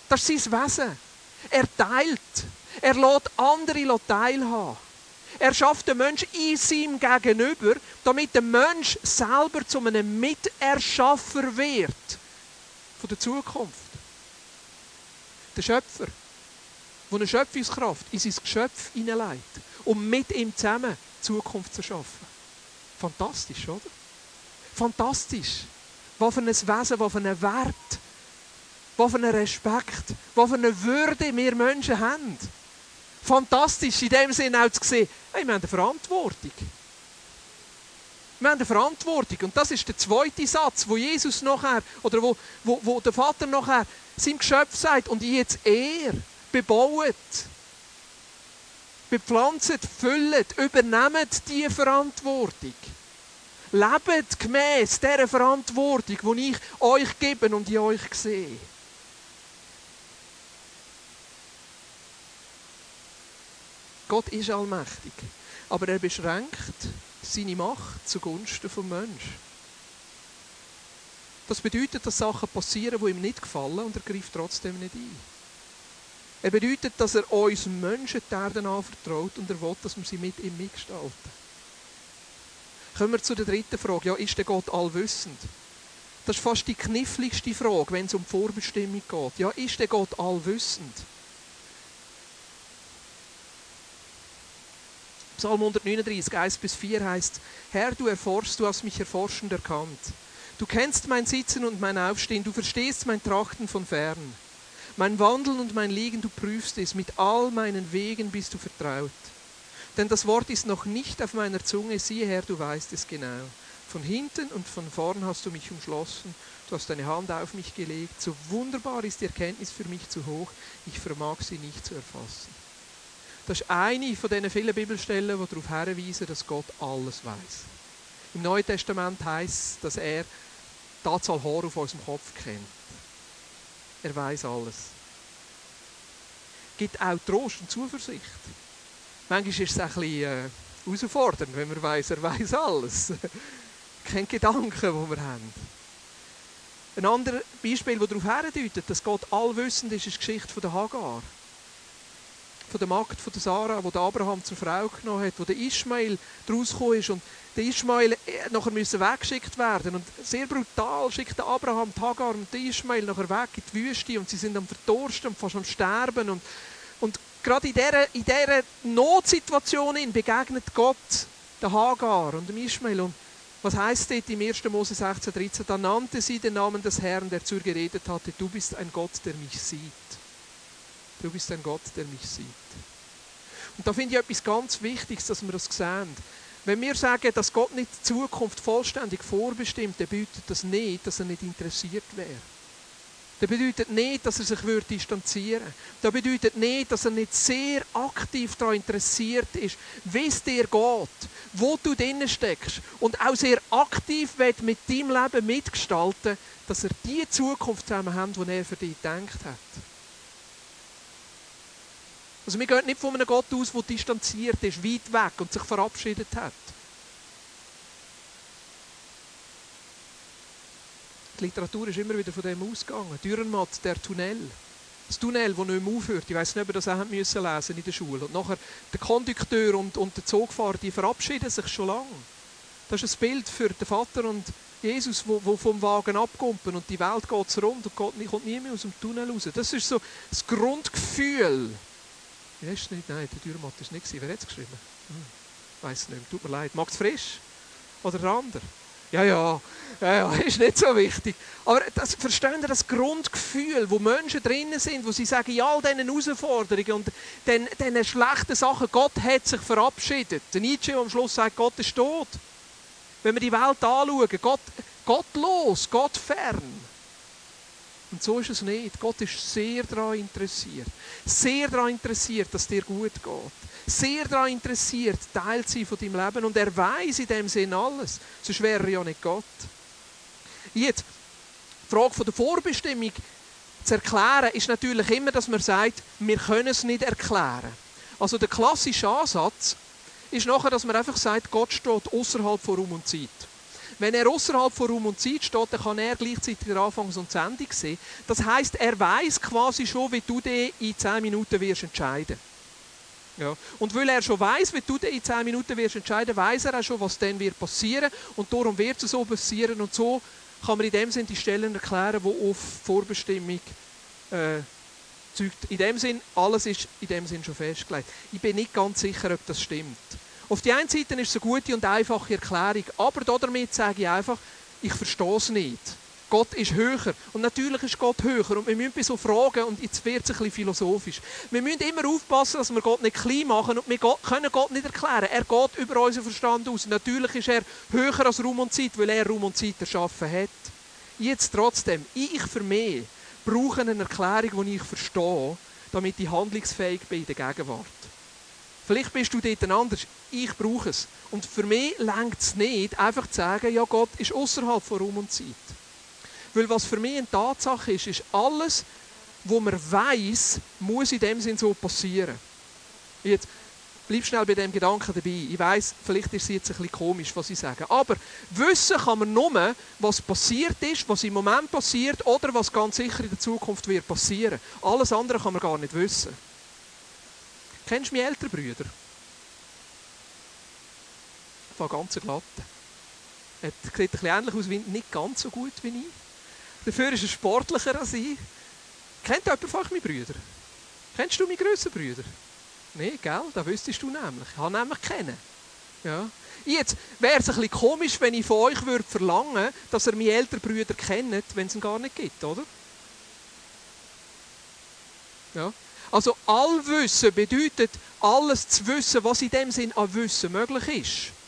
Das ist sein Wesen. Er teilt. Er lässt andere teilhaben. Er schafft den Mensch in seinem Gegenüber, damit der Mensch selber zu einem Miterschaffer wird von der Zukunft. Der Schöpfer, der eine Schöpfungskraft in sein Geschöpf hineinlegt, um mit ihm zusammen Zukunft zu schaffen. Fantastisch, oder? Fantastisch. Was für ein Wesen, was für einen Wert, was für einen Respekt, was für eine Würde wir Menschen haben fantastisch in dem Sinne auch zu sehen, hey, wir haben eine Verantwortung. Wir haben eine Verantwortung. Und das ist der zweite Satz, wo Jesus nachher, oder wo, wo, wo der Vater nachher seinem Geschöpf sagt, und jetzt er bebaut, bepflanzt, füllt, übernehmt die Verantwortung. Lebt gemäß dieser Verantwortung, die ich euch gebe und in euch sehe. Gott ist allmächtig, aber er beschränkt seine Macht zugunsten des Menschen. Das bedeutet, dass Sachen passieren, die ihm nicht gefallen und er greift trotzdem nicht ein. Er bedeutet, dass er uns Menschen die Erde anvertraut und er will, dass wir sie mit ihm mitgestalten. Kommen wir zu der dritten Frage. Ja, ist der Gott allwissend? Das ist fast die kniffligste Frage, wenn es um die Vorbestimmung geht. Ja, ist der Gott allwissend? Psalm 139, 1 bis 4 heißt, Herr, du erforschst, du hast mich erforschend erkannt. Du kennst mein Sitzen und mein Aufstehen, du verstehst mein Trachten von fern. Mein Wandeln und mein Liegen, du prüfst es, mit all meinen Wegen bist du vertraut. Denn das Wort ist noch nicht auf meiner Zunge, siehe Herr, du weißt es genau. Von hinten und von vorn hast du mich umschlossen, du hast deine Hand auf mich gelegt. So wunderbar ist die Erkenntnis für mich zu hoch, ich vermag sie nicht zu erfassen. Das ist eine von diesen vielen Bibelstellen, die darauf hinweisen, dass Gott alles weiß. Im Neuen Testament heißt es, dass er die Anzahl Haare auf unserem Kopf kennt. Er weiß alles. Gibt auch Trost und Zuversicht. Manchmal ist es ein bisschen äh, herausfordernd, wenn man weiß, er weiß alles. Keine Gedanken, die wir haben. Ein anderes Beispiel, das darauf hindeutet, dass Gott allwissend ist, ist die Geschichte von der Hagar von der Magd von der Sarah, wo der Abraham zur Frau genommen hat, wo der Ismail daraus gekommen ist und der Ismail äh, nachher müssen weggeschickt werden und sehr brutal schickt der Abraham Hagar und der Ismail nachher weg in die Wüste und sie sind am Verdursten und fast am Sterben und, und gerade in dieser, in dieser Notsituation begegnet Gott der Hagar und dem Ismail und was heißt dort im 1. Mose 16, 13? Da nannte sie den Namen des Herrn, der zu ihr geredet hatte, du bist ein Gott, der mich sieht. Du bist ein Gott, der mich sieht. Und da finde ich etwas ganz Wichtiges, dass wir das sehen. Wenn wir sagen, dass Gott nicht die Zukunft vollständig vorbestimmt, dann bedeutet das nicht, dass er nicht interessiert wäre. Das bedeutet nicht, dass er sich distanzieren würde. Das bedeutet nicht, dass er nicht sehr aktiv daran interessiert ist, wie es dir geht, wo du drinnen steckst und auch sehr aktiv mit deinem Leben mitgestalten dass er die Zukunft zusammen hat, die er für dich gedacht hat. Also wir gehen nicht von einem Gott aus, der distanziert ist, weit weg und sich verabschiedet hat. Die Literatur ist immer wieder von dem ausgegangen. Dürrenmatt, der Tunnel. Das Tunnel, das nicht mehr aufhört. Ich weiß nicht, ob ihr das auch müssen lesen in der Schule. Und nachher der Kondukteur und, und der Zugfahrer, die verabschieden sich schon lange. Das ist ein Bild für den Vater und Jesus, wo, wo vom Wagen abkumpen und die Welt geht rund und Gott kommt nie mehr aus dem Tunnel raus. Das ist so das Grundgefühl. Wie hast du nicht? Nein, der Dürrenmatt ist nicht. Wer hat es geschrieben? Hm. Weiß nicht. Tut mir leid. Max Frisch? Oder der andere? Ja, ja, ja, ja, ist nicht so wichtig. Aber das, verstehen Sie das Grundgefühl, wo Menschen drinnen sind, wo sie sagen, ja, all diesen Herausforderungen und den, diesen schlechten Sachen, Gott hat sich verabschiedet. Der Nietzsche, am Schluss sagt, Gott ist tot. Wenn wir die Welt anschauen, Gott, Gott los, Gott fern. Und so ist es nicht. Gott ist sehr daran interessiert. Sehr daran interessiert, dass es dir gut geht sehr daran interessiert, Teil zu sein von deinem Leben. Und er weiß in dem Sinn alles. Sonst wäre er ja nicht Gott. Jetzt, die Frage der Vorbestimmung zu erklären, ist natürlich immer, dass man sagt, wir können es nicht erklären. Also der klassische Ansatz ist nachher, dass man einfach sagt, Gott steht außerhalb von Raum und Zeit. Wenn er außerhalb von Raum und Zeit steht, dann kann er gleichzeitig den Anfangs- und Sendung sehen. Das heißt, er weiß quasi schon, wie du dich in 10 Minuten wirst entscheiden ja. Und weil er schon weiß, wie du in 10 Minuten wirst entscheiden, weiß er auch schon, was dann wird passieren und darum wird es so passieren und so kann man in dem Sinn die Stellen erklären, die auf Vorbestimmung äh, zeugt. In dem Sinn, alles ist in dem Sinn schon festgelegt. Ich bin nicht ganz sicher, ob das stimmt. Auf der einen Seite ist es eine gute und einfache Erklärung, aber damit sage ich einfach, ich verstehe es nicht. Gott ist höher. Und natürlich ist Gott höher. Und wir müssen bei so Fragen, und jetzt wird es ein bisschen philosophisch, wir müssen immer aufpassen, dass wir Gott nicht klein machen und wir können Gott nicht erklären. Er geht über unseren Verstand aus. Natürlich ist er höher als Raum und Zeit, weil er Raum und Zeit erschaffen hat. Jetzt trotzdem, ich für mich brauche eine Erklärung, die ich verstehe, damit ich handlungsfähig bin in der Gegenwart. Vielleicht bist du dort anders. Ich brauche es. Und für mich längt es nicht, einfach zu sagen, ja, Gott ist außerhalb von Raum und Zeit. Weil was für mich eine Tatsache ist, ist alles, was man weiß, muss in dem Sinn so passieren. Jetzt, bleib schnell bei dem Gedanken dabei. Ich weiß, vielleicht ist es jetzt ein bisschen komisch, was ich sage. Aber wissen kann man nur, was passiert ist, was im Moment passiert oder was ganz sicher in der Zukunft wird passieren. Alles andere kann man gar nicht wissen. Kennst du meine älteren Brüder? Von ganz glatt. Er sieht bisschen ähnlich aus, wie nicht ganz so gut wie ich. Dafür ist er sportlicher als ich. Kennt jemand von euch meine Brüder? Kennst du meine grösseren Brüder? Nein, gell? Das wüsstest du nämlich. Ich habe nämlich kennen. Ja. Jetzt wäre es ein bisschen komisch, wenn ich von euch würde verlangen dass ihr meine älteren Brüder kennt, wenn es ihn gar nicht gibt, oder? Ja. Also Allwissen bedeutet, alles zu wissen, was in dem Sinn an Wissen möglich ist.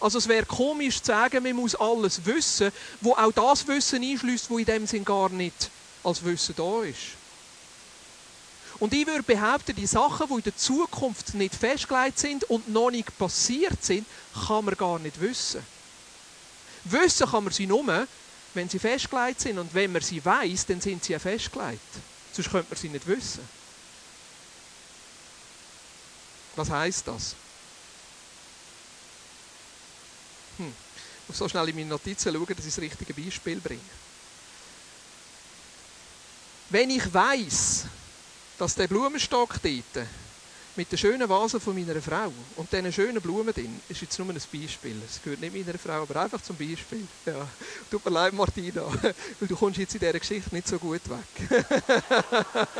Also es wäre komisch zu sagen, man muss alles wissen, wo auch das Wissen einschließt, wo in dem Sinn gar nicht als Wissen da ist. Und ich würde behaupten, die Sachen, die in der Zukunft nicht festgelegt sind und noch nicht passiert sind, kann man gar nicht wissen. Wissen kann man sie nur, wenn sie festgelegt sind. Und wenn man sie weiß, dann sind sie ja festgelegt. Sonst könnte man sie nicht wissen. Was heißt das? Hm. Ich muss so schnell in meine Notizen schauen, dass ich das richtige Beispiel bringe. Wenn ich weiß, dass der Blumenstock dort mit der schönen Vase von meiner Frau und diesen schönen Blumen drin, ist jetzt nur ein Beispiel. Es gehört nicht meiner Frau, aber einfach zum Beispiel. Ja. Tut mir leid, Martina, weil du kommst jetzt in dieser Geschichte nicht so gut weg.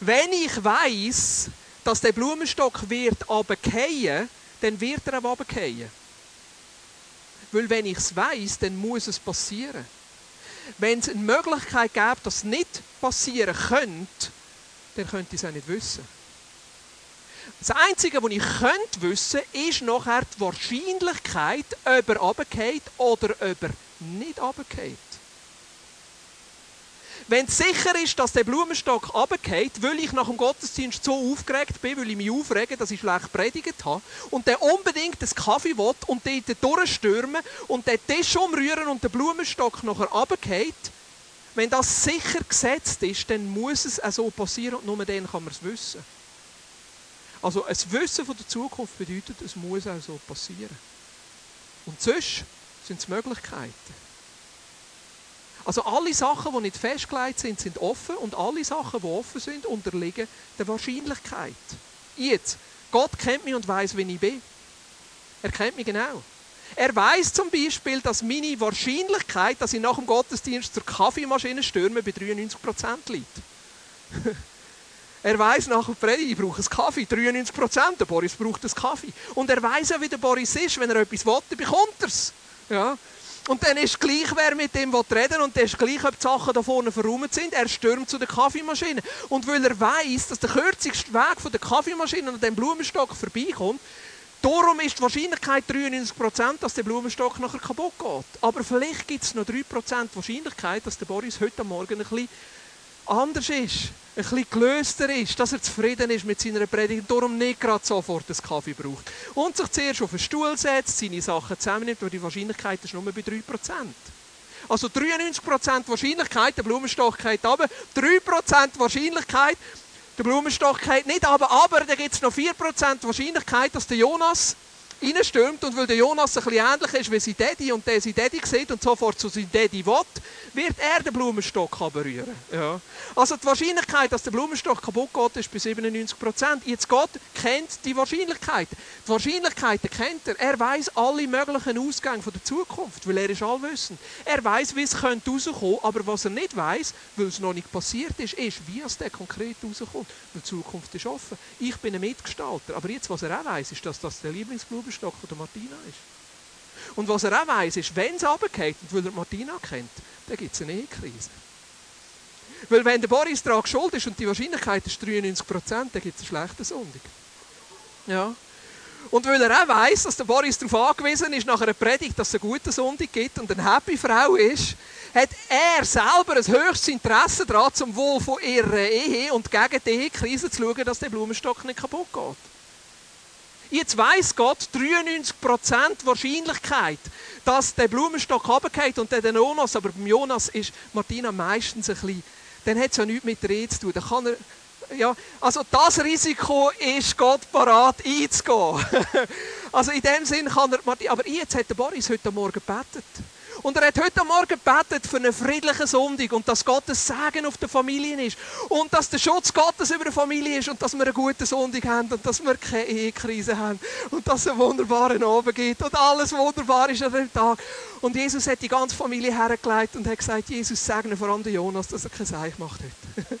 Wenn ich weiß, dass der Blumenstock wird runterfallen, dann wird er auch runterfallen. Weil wenn ich es weiss, dann muss es passieren. Wenn es eine Möglichkeit gäbe, dass es nicht passieren könnte, dann könnte ich es auch nicht wissen. Das Einzige, was ich könnte wissen könnte, ist nachher die Wahrscheinlichkeit, ob er runtergeht oder ob er nicht runtergeht. Wenn es sicher ist, dass der Blumenstock runtergeht, weil ich nach dem Gottesdienst so aufgeregt bin, weil ich mich aufrege, dass ich schlecht predigt habe, und der unbedingt einen Kaffee will und dort durchstürmen und den Tisch umrühren und der Blumenstock nachher runtergeht, wenn das sicher gesetzt ist, dann muss es auch so passieren und nur dann kann man es wissen. Also ein Wissen von der Zukunft bedeutet, es muss auch so passieren. Und sonst sind es Möglichkeiten. Also alle Sachen, die nicht festgelegt sind, sind offen und alle Sachen, die offen sind, unterliegen der Wahrscheinlichkeit. Jetzt, Gott kennt mich und weiß, wie ich bin. Er kennt mich genau. Er weiß zum Beispiel, dass meine Wahrscheinlichkeit, dass ich nach dem Gottesdienst zur Kaffeemaschine stürme, bei 93% liegt. er weiß nach dem Predigt, ich brauche einen Kaffee, 93%, der Boris braucht einen Kaffee. Und er weiß ja, wie der Boris ist, wenn er etwas will, bekommt er es. Ja? Und dann ist gleich, wer mit dem reden und dann ist gleich, ob die Sachen da vorne verräumt sind. Er stürmt zu der Kaffeemaschine. Und weil er weiß, dass der kürzeste Weg von der Kaffeemaschine an dem Blumenstock vorbeikommt, darum ist die Wahrscheinlichkeit 93%, dass der Blumenstock nachher kaputt geht. Aber vielleicht gibt es noch 3% Wahrscheinlichkeit, dass der Boris heute Morgen ein bisschen anders ist, ein bisschen gelöster ist, dass er zufrieden ist mit seiner Predigt und darum nicht gerade sofort einen Kaffee braucht. Und sich zuerst auf den Stuhl setzt, seine Sachen zusammennimmt, weil die Wahrscheinlichkeit ist nur bei 3%. Also 93% Wahrscheinlichkeit, der Blumenstock geht runter, 3% Wahrscheinlichkeit, der Blumenstock geht nicht runter, aber dann gibt es noch 4% Wahrscheinlichkeit, dass der Jonas reinstürmt und weil der Jonas ein bisschen ähnlich ist wie sein Daddy und der sein Daddy sieht und sofort zu seinem Daddy will, wird er den Blumenstock berühren. Ja. Also die Wahrscheinlichkeit, dass der Blumenstock kaputt geht, ist bei 97 Prozent. Jetzt Gott kennt die Wahrscheinlichkeit. Die Wahrscheinlichkeiten kennt er. Er weiß alle möglichen Ausgänge von der Zukunft, weil er ist allwissend. Er weiß, wie es könnte rauskommen, aber was er nicht weiß, weil es noch nicht passiert ist, ist, wie es der konkret rauskommt. Weil die Zukunft ist offen. Ich bin ein Mitgestalter, aber jetzt, was er auch weiß, ist, dass das der Lieblingsblumenstock von der Martina ist. Und was er auch weiß, ist, wenn es runtergeht, und weil er Martina kennt, dann gibt es eine Ehekrise. Weil wenn der Boris daran schuld ist und die Wahrscheinlichkeit ist 93%, dann gibt es eine schlechte Sonntag. Ja. Und weil er auch weiß, dass der Boris darauf angewiesen ist, nach einer Predigt, dass es eine gute Sonntag gibt und eine happy Frau ist, hat er selber ein höchstes Interesse daran, zum Wohl von ihrer Ehe und gegen die Ehekrise zu schauen, dass der Blumenstock nicht kaputt geht. Jetzt weiss Gott 93% Wahrscheinlichkeit, dass der Blumenstock runtergeht und der Jonas, aber beim Jonas ist Martina meistens ein bisschen, dann hat es ja nichts mit der Ehe zu tun. Dann kann er, ja, also das Risiko ist Gott parat einzugehen. also in dem Sinn kann er, aber jetzt hat der Boris heute Morgen gebetet. Und er hat heute Morgen gebetet für einen friedlichen Sonntag und dass Gottes Segen auf der Familie ist und dass der Schutz Gottes über der Familie ist und dass wir einen guten Sonntag haben und dass wir keine Ehekrise haben und dass es einen wunderbaren Abend gibt und alles wunderbar ist an dem Tag. Und Jesus hat die ganze Familie hergelegt und hat gesagt, Jesus segne vor allem Jonas, dass er kein Seich macht heute.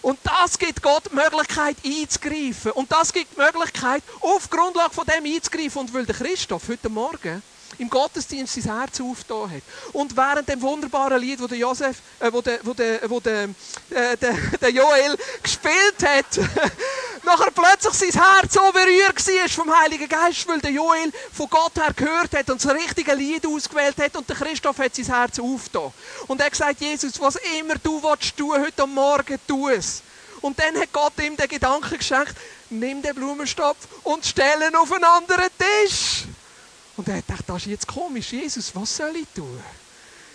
Und das gibt Gott die Möglichkeit einzugreifen. Und das gibt die Möglichkeit, auf Grundlage von dem einzugreifen. Und weil der Christoph heute Morgen im Gottesdienst sein Herz aufgetan hat. Und während dem wunderbaren Lied, wo der Josef, äh, wo der, wo der, wo der, äh, der, der Joel gespielt hat, nachher plötzlich sein Herz so berührt war vom Heiligen Geist, weil der Joel von Gott her gehört hat und das richtige Lied ausgewählt hat und der Christoph hat sein Herz aufgetan. Und er hat gesagt, Jesus, was immer du willst tun, heute Morgen, tu es. Und dann hat Gott ihm den Gedanken geschenkt, nimm den Blumenstopf und stell ihn auf einen anderen Tisch. Und er dachte, das ist jetzt komisch. Jesus, was soll ich tun?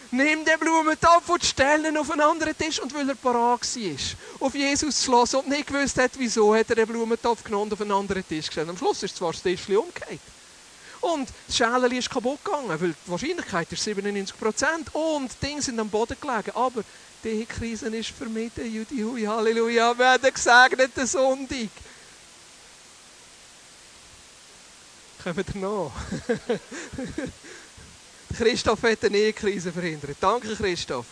Nimm den Blumentopf und stell ihn auf einen anderen Tisch. Und weil er parat war, auf Jesus zu hören und nicht gewusst hat, wieso, hat er den Blumentopf genommen und auf einen anderen Tisch gestellt. Am Schluss ist zwar das Tisch umgekehrt. Und das Schälchen ist kaputt gegangen, weil die Wahrscheinlichkeit ist 97%. Und die Dinge sind am Boden gelegen. Aber die Krise ist vermieden. Judi, Halleluja, wir haben gesegneten Sonntag. Kommen wir noch? Christoph hat eine Ehekrise verhindert. Danke, Christoph.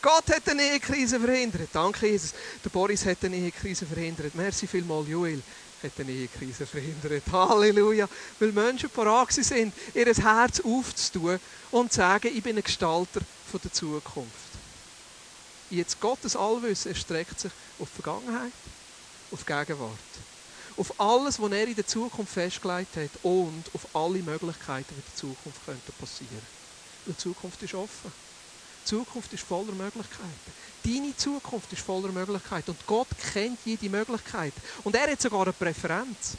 Gott hat eine Ehekrise verhindert. Danke, Jesus. Der Boris hat eine Ehekrise verhindert. Merci vielmals, Joel hat eine Ehekrise verhindert. Halleluja. Weil Menschen parat sind, ihr Herz aufzutun und zu sagen, ich bin ein Gestalter der Zukunft. jetzt Gottes Allwissen erstreckt sich auf die Vergangenheit, auf die Gegenwart. Auf alles, was er in der Zukunft festgelegt hat und auf alle Möglichkeiten, die in der Zukunft könnten passieren Die Zukunft ist offen. Die Zukunft ist voller Möglichkeiten. Deine Zukunft ist voller Möglichkeiten. Und Gott kennt jede Möglichkeit. Und er hat sogar eine Präferenz.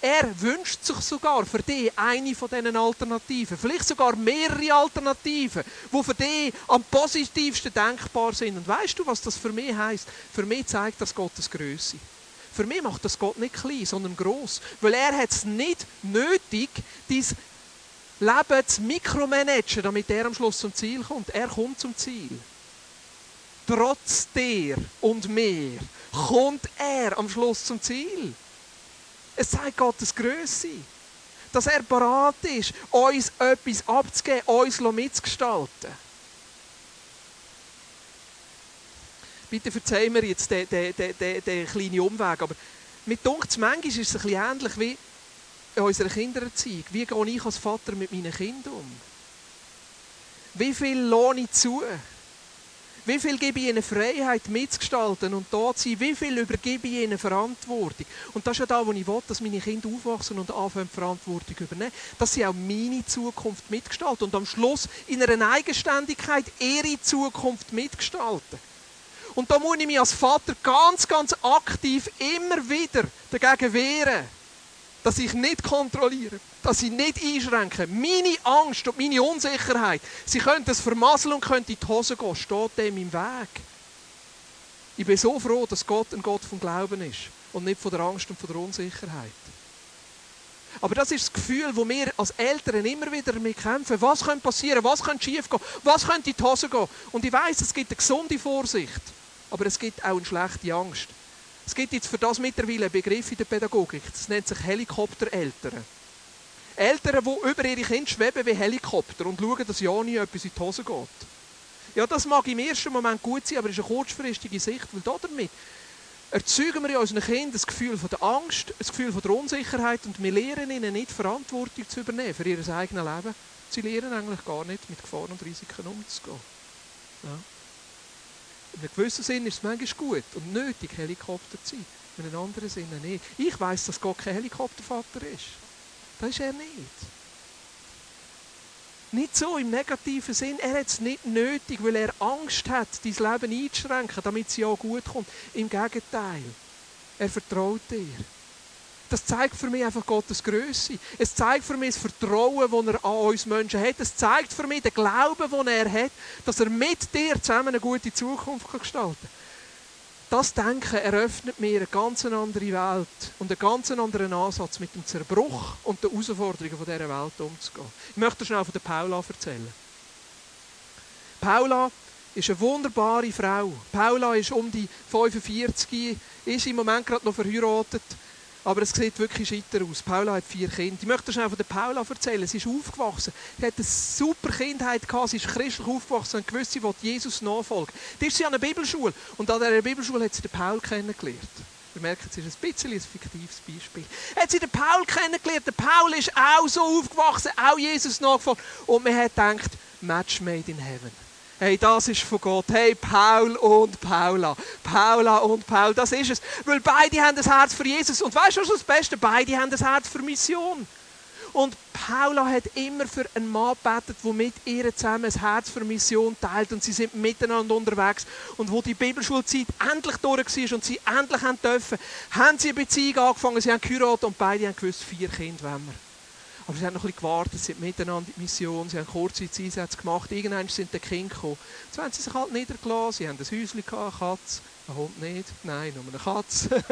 Er wünscht sich sogar für dich eine von diesen Alternativen. Vielleicht sogar mehrere Alternativen, die für dich am positivsten denkbar sind. Und weißt du, was das für mich heißt? Für mich zeigt das Gottes Größe. Für mich macht das Gott nicht klein, sondern groß, weil er hat es nicht nötig, dein Leben zu mikromanagen, damit er am Schluss zum Ziel kommt. Er kommt zum Ziel. Trotz dir und mir kommt er am Schluss zum Ziel. Es zeigt Gottes Größe. Dass er bereit ist, uns etwas abzugeben, uns mitzugestalten. Bitte verzeih mir jetzt den, den, den, den kleinen Umweg, aber mit dunkt manchmal ist es ein bisschen ähnlich wie in unserer Kindererziehung. Wie gehe ich als Vater mit meinen Kindern um? Wie viel lohne ich zu? Wie viel gebe ich ihnen Freiheit mitzugestalten und da zu sein? Wie viel übergebe ich ihnen Verantwortung? Und das ist ja da, wo ich will, dass meine Kinder aufwachsen und anfangen, Verantwortung übernehmen. Dass sie auch meine Zukunft mitgestalten und am Schluss in einer Eigenständigkeit ihre Zukunft mitgestalten. Und da muss ich mich als Vater ganz, ganz aktiv immer wieder dagegen wehren dass ich nicht kontrolliere, dass ich nicht einschränke. Meine Angst und meine Unsicherheit, sie könnten es vermasseln und könnten in die Hose gehen, steht dem im Weg. Ich bin so froh, dass Gott ein Gott vom Glauben ist und nicht von der Angst und von der Unsicherheit. Aber das ist das Gefühl, wo wir als Eltern immer wieder damit kämpfen. Was könnte passieren? Was könnte schief gehen? Was könnte in die Hose gehen? Und ich weiß, es gibt eine gesunde Vorsicht, aber es gibt auch eine schlechte Angst. Es gibt jetzt für das mittlerweile einen Begriff in der Pädagogik. Das nennt sich Helikoptereltern. Eltern, die über ihre Kinder schweben wie Helikopter und schauen, dass ja nie etwas in die Hose geht. Ja, das mag im ersten Moment gut sein, aber es ist eine kurzfristige Sicht, weil damit erzeugen wir in unseren Kindern das Gefühl von der Angst, das Gefühl von der Unsicherheit und wir lehren ihnen nicht, Verantwortung zu übernehmen für ihr eigenes Leben. Sie lernen eigentlich gar nicht, mit Gefahren und Risiken umzugehen. Ja. In einem gewissen Sinn ist es manchmal gut und nötig, Helikopter zu sein. In einem anderen Sinne nicht. Ich weiß, dass Gott kein Helikoptervater ist. Das ist er nicht. Nicht so im negativen Sinn. Er hat es nicht nötig, weil er Angst hat, dein Leben einzuschränken, damit es ja gut kommt. Im Gegenteil. Er vertraut dir das zeigt für mich einfach Gottes Größe. Es zeigt für mich das Vertrauen, das er an uns Menschen hat. Es zeigt für mich den Glauben, den er hat, dass er mit dir zusammen eine gute Zukunft gestalten kann. Das Denken eröffnet mir eine ganz andere Welt und einen ganz anderen Ansatz, mit dem Zerbruch und den Herausforderungen dieser Welt umzugehen. Ich möchte schnell von Paula erzählen. Paula ist eine wunderbare Frau. Paula ist um die 45, ist im Moment gerade noch verheiratet aber es sieht wirklich scheiter aus. Paula hat vier Kinder. Ich möchte schnell von der Paula erzählen. Sie ist aufgewachsen. Sie hat eine super Kindheit gehabt. Sie ist christlich aufgewachsen und gewusst, sie Jesus nachfolgen. Die ist sie an einer Bibelschule. Und an dieser Bibelschule hat sie den Paul kennengelernt. Ihr merkt, es ist ein bisschen ein fiktives Beispiel. Hat sie den Paul kennengelernt. Der Paul ist auch so aufgewachsen, auch Jesus nachgefolgt. Und man hat gedacht, Match made in heaven. Hey, das ist von Gott. Hey, Paul und Paula. Paula und Paul, das ist es. Weil beide haben das Herz für Jesus. Und weißt du, was das Beste? Beide haben das Herz für Mission. Und Paula hat immer für einen Mann gebetet, der mit ihr zusammen ein Herz für Mission teilt. Und sie sind miteinander unterwegs. Und wo die Bibelschulzeit endlich durch war und sie endlich dürfen, haben sie eine Beziehung angefangen, sie haben geheiratet und beide haben gewusst, vier Kinder wollen wir. Aber sie haben noch ein bisschen gewartet, sie sind miteinander in die Mission, sie haben kurze Einsätze gemacht. Irgendwann sind die Kinder gekommen. Jetzt haben sie sich halt niedergelassen, sie haben ein Häuschen gehabt, eine Katze. Ein Hund nicht, nein, nur eine Katze.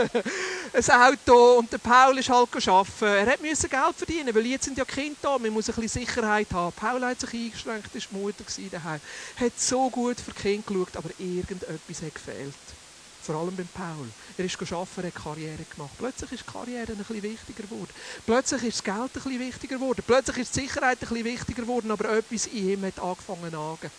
ein Auto und der Paul ist halt arbeiten. Er musste Geld verdienen, weil jetzt sind ja Kinder da, man muss ein bisschen Sicherheit haben. Paul hat sich eingeschränkt, war Mutter daheim. Er hat so gut für die Kinder geschaut, aber irgendetwas hat gefehlt. Vor allem beim Paul. Er ist arbeiten, hat Karriere gemacht. Plötzlich ist die Karriere ein bisschen wichtiger geworden. Plötzlich ist das Geld ein bisschen wichtiger geworden. Plötzlich ist die Sicherheit ein bisschen wichtiger geworden, aber etwas in ihm hat angefangen zu nagen.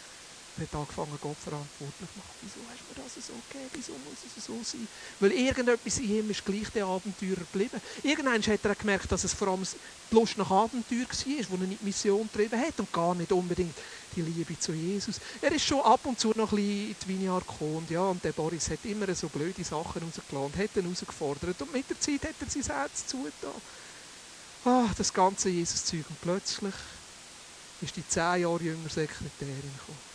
Er hat angefangen, Gott verantwortlich zu machen. Wieso hast du mir das so gegeben? Wieso muss es so sein? Weil irgendetwas in ihm ist gleich der Abenteurer geblieben. Irgendwann hat er gemerkt, dass es vor allem die Lust nach Abenteuer war, ihn in die Mission getrieben hat und gar nicht unbedingt die Liebe zu Jesus. Er ist schon ab und zu noch ein bisschen in die Vineyard gekommen. Ja, und der Boris hat immer so blöde Sachen rausgelassen, hat ihn herausgefordert. Und mit der Zeit hat er sein Herz zugetan. Ah, das ganze Jesus-Zeug. Und plötzlich ist die zehn Jahre jünger Sekretärin gekommen.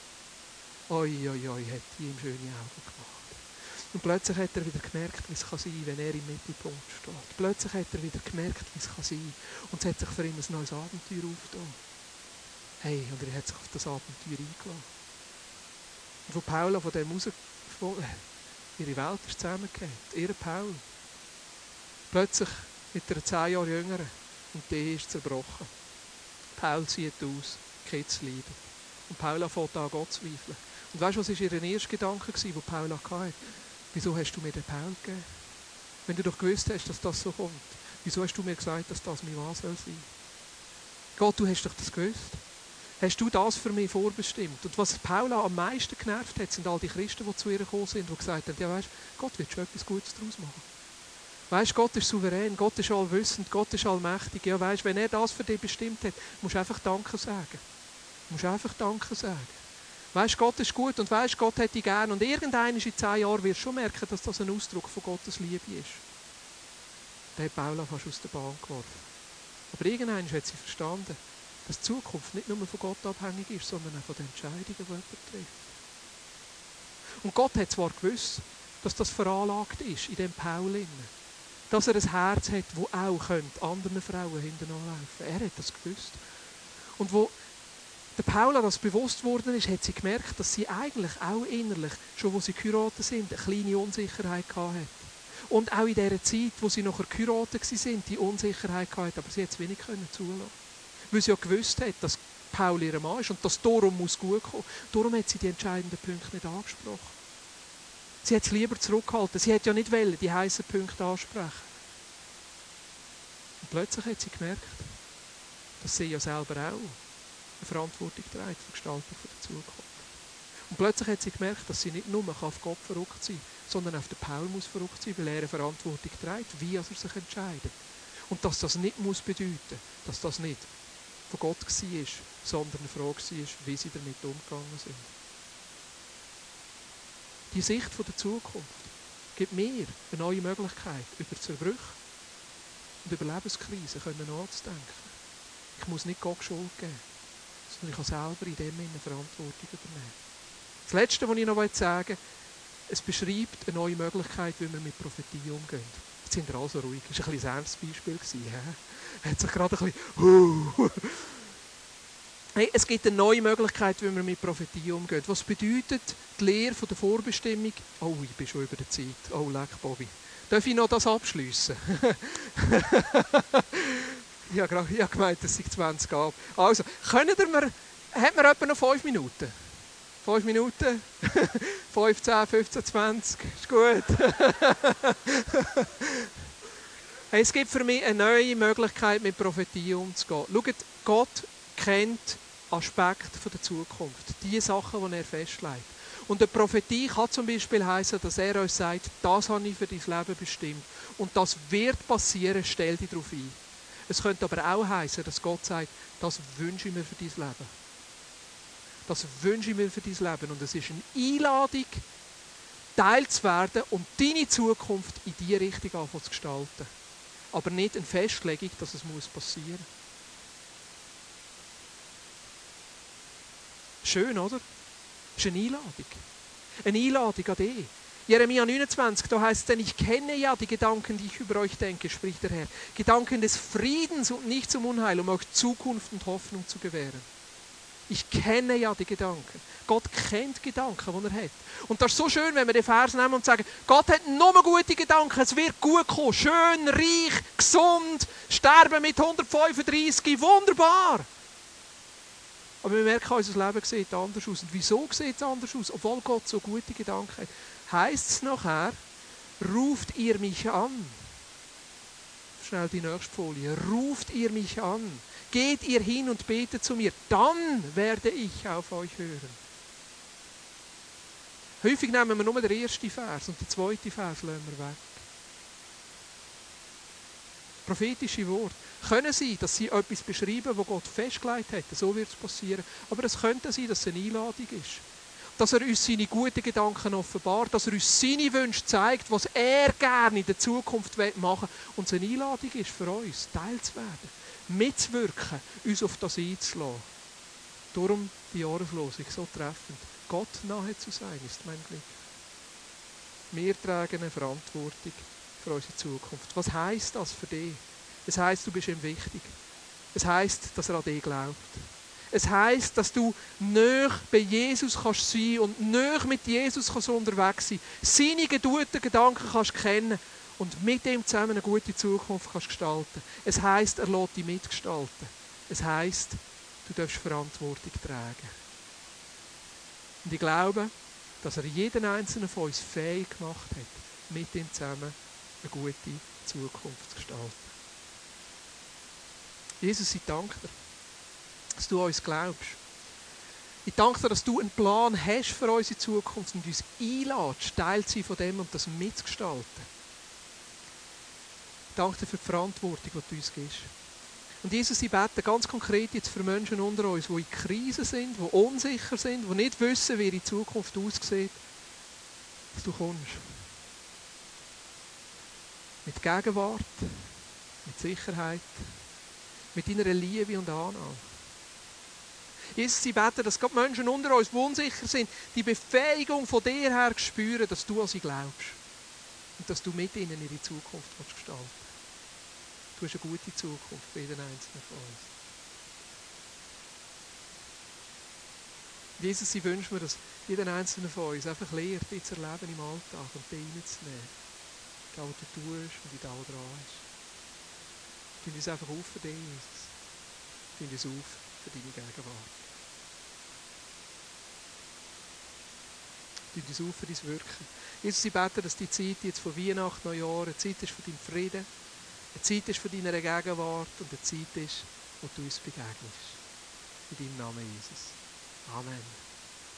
Oi, oi, oi, hat die ihm schöne Augen gemacht. Und plötzlich hat er wieder gemerkt, wie es kann sein wenn er im Mittelpunkt steht. Plötzlich hat er wieder gemerkt, wie es kann sein Und es hat sich für ihn ein neues Abenteuer aufgetan. Hey, und er hat sich auf das Abenteuer eingeladen. Und wo Paula von dem raus... Ihre Welt ist zusammengekehrt. Ihre Paul. Plötzlich mit einer zehn Jahre jüngeren. Und die ist zerbrochen. Paul zieht aus, Kids leiden. Und Paula fängt an, Gott zu zweifeln. Und weißt du, was war ihr erster Gedanke, den Paula hatte? Wieso hast du mir den Paul gegeben? Wenn du doch gewusst hast, dass das so kommt, wieso hast du mir gesagt, dass das mein Mann soll? Gott, du hast doch das gewusst. Hast du das für mich vorbestimmt? Und was Paula am meisten genervt hat, sind all die Christen, die zu ihr gekommen sind, die gesagt haben, ja weißt, Gott wird schon etwas Gutes daraus machen. Weißt, Gott ist souverän, Gott ist allwissend, Gott ist allmächtig. Ja, weißt, wenn er das für dich bestimmt hat, musst du einfach Danke sagen. Du musst einfach Danke sagen. Weißt, Gott ist gut und weißt, Gott hat dich gern. Und irgendeiner in zehn Jahren wirst du schon merken, dass das ein Ausdruck von Gottes Liebe ist. Der hat Paula fast aus der Bahn geworfen. Aber irgendwann hat sie verstanden, dass die Zukunft nicht nur von Gott abhängig ist, sondern auch von den Entscheidungen, die jemand trifft. Und Gott hat zwar gewusst, dass das veranlagt ist in dem Paul dass er ein Herz hat, das auch anderen Frauen hinten laufen Er hat das gewusst. Und wo der Paula das bewusst worden ist, hat sie gemerkt, dass sie eigentlich auch innerlich, schon wo sie geheiratet sind, eine kleine Unsicherheit gehabt hat. Und auch in dieser Zeit, wo sie noch geheiratet sind, die Unsicherheit gehabt hat, aber sie hat es wenig können zulassen. Weil sie ja gewusst hat, dass Paul ihr Mann ist und dass darum muss gut kommen. Darum hat sie die entscheidenden Punkte nicht angesprochen. Sie hat es lieber zurückgehalten. Sie hat ja nicht wollen, die heißen Punkte ansprechen. Und plötzlich hat sie gemerkt, dass sie ja selber auch Verantwortung trägt für die Gestaltung der Zukunft. Und plötzlich hat sie gemerkt, dass sie nicht nur auf Gott verrückt sein kann, sondern auf den Paul muss verrückt sein, weil er eine Verantwortung trägt, wie er sich entscheidet. Und dass das nicht muss bedeuten, dass das nicht von Gott war, sondern eine Frage war, wie sie damit umgegangen sind. Die Sicht der Zukunft gibt mir eine neue Möglichkeit, über Zerbrüche und über Lebenskrisen nachzudenken. Ich muss nicht Gott Schuld geben sondern ich kann selber in dem eine Verantwortung übernehmen. Das Letzte, was ich noch sagen will, es beschreibt eine neue Möglichkeit, wie wir mit Prophetie umgehen. Jetzt sind wir also ruhig. Das war ein bisschen ein ernstes Beispiel. He? Hat sich gerade ein bisschen... Hey, es gibt eine neue Möglichkeit, wie wir mit Prophetie umgehen. Was bedeutet die Lehre der Vorbestimmung? Oh, ich bin schon über der Zeit. Oh, leck, Bobby. Darf ich noch das abschliessen? Ich habe, ich habe gemeint, es sind 20 ab. Also, können mir, hat man etwa noch 5 Minuten? 5 Minuten? 15, 15, 20, ist gut. es gibt für mich eine neue Möglichkeit, mit Prophetie umzugehen. Schaut, Gott kennt Aspekte der Zukunft, die Sachen, die er festlegt. Und eine Prophetie kann zum Beispiel heißen, dass er uns sagt, das habe ich für dein Leben bestimmt. Und das wird passieren, stell dich darauf ein. Es könnte aber auch heißen, dass Gott sagt, das wünsche ich mir für dein Leben. Das wünsche ich mir für dein Leben. Und es ist eine Einladung, Teil zu werden und deine Zukunft in diese Richtung anfangen zu gestalten. Aber nicht eine Festlegung, dass es muss passieren muss. Schön, oder? Das ist eine Einladung. Eine Einladung an dich. Jeremia 29, da heißt es, denn ich kenne ja die Gedanken, die ich über euch denke, spricht der Herr. Gedanken des Friedens und nicht zum Unheil, um euch Zukunft und Hoffnung zu gewähren. Ich kenne ja die Gedanken. Gott kennt Gedanken, die er hat. Und das ist so schön, wenn wir den Vers nehmen und sagen, Gott hat nur gute Gedanken, es wird gut kommen, schön, reich, gesund, sterben mit 135, wunderbar. Aber wir merken, unser Leben sieht anders aus. Und wieso sieht es anders aus? Obwohl Gott so gute Gedanken hat heißt es nachher, ruft ihr mich an. Schnell die nächste Folie. Ruft ihr mich an. Geht ihr hin und betet zu mir. Dann werde ich auf euch hören. Häufig nehmen wir nur den ersten Vers und den zweiten Vers lassen wir weg. Prophetische Worte können sein, dass sie etwas beschreiben, wo Gott festgelegt hat. So wird es passieren. Aber es könnte sein, dass es eine Einladung ist. Dass er uns seine guten Gedanken offenbart, dass er uns seine Wünsche zeigt, was er gerne in der Zukunft machen will. Und es eine Einladung ist für uns, Teil zu werden, mitzuwirken, uns auf das einzulassen. Darum die Jahreslosung so treffend. Gott nahe zu sein, ist mein Glück. Wir tragen eine Verantwortung für unsere Zukunft. Was heißt das für dich? Es heißt, du bist ihm wichtig. Es heißt, dass er an dich glaubt. Es heißt, dass du nöch bei Jesus kannst sein und nöch mit Jesus kannst unterwegs sein. Seine guten Gedanken kannst kennen und mit ihm zusammen eine gute Zukunft kannst gestalten. Es heißt, er lässt dich mitgestalten. Es heißt, du darfst Verantwortung tragen. Und ich glaube, dass er jeden einzelnen von uns fähig gemacht hat, mit ihm zusammen eine gute Zukunft zu gestalten. Jesus, ich danke dir, dass du uns glaubst. Ich danke dir, dass du einen Plan hast für unsere Zukunft und uns einlädst, Teil zu sein von dem und das mitzugestalten. Ich danke dir für die Verantwortung, die du uns gibst. Und Jesus, ich bete ganz konkret jetzt für Menschen unter uns, die in Krisen sind, die unsicher sind, die nicht wissen, wie ihre Zukunft aussieht, dass du kommst. Mit Gegenwart, mit Sicherheit, mit deiner Liebe und Annahme. Jesus, ich bete, dass Gott Menschen unter uns, die unsicher sind, die Befähigung von dir her spüren, dass du an sie glaubst. Und dass du mit ihnen ihre Zukunft gestalten willst. Du hast eine gute Zukunft für jeden Einzelnen von uns. Jesus, ich wünsche mir, dass jeder Einzelne von uns einfach lernt, dich zu erleben im Alltag und dich reinzunehmen. Da, wo du tust und wie da, wo dran ist. Find uns einfach auf für dich, Jesus. Find uns auf für deine Gegenwart. Find uns auf für dein Wirken. Jesus, ich bete, dass die Zeit jetzt von Weihnachten, Neujahr, eine Zeit ist für deinen Frieden, eine Zeit ist für deine Gegenwart und eine Zeit ist, wo du uns begegnest. In deinem Namen, Jesus. Amen.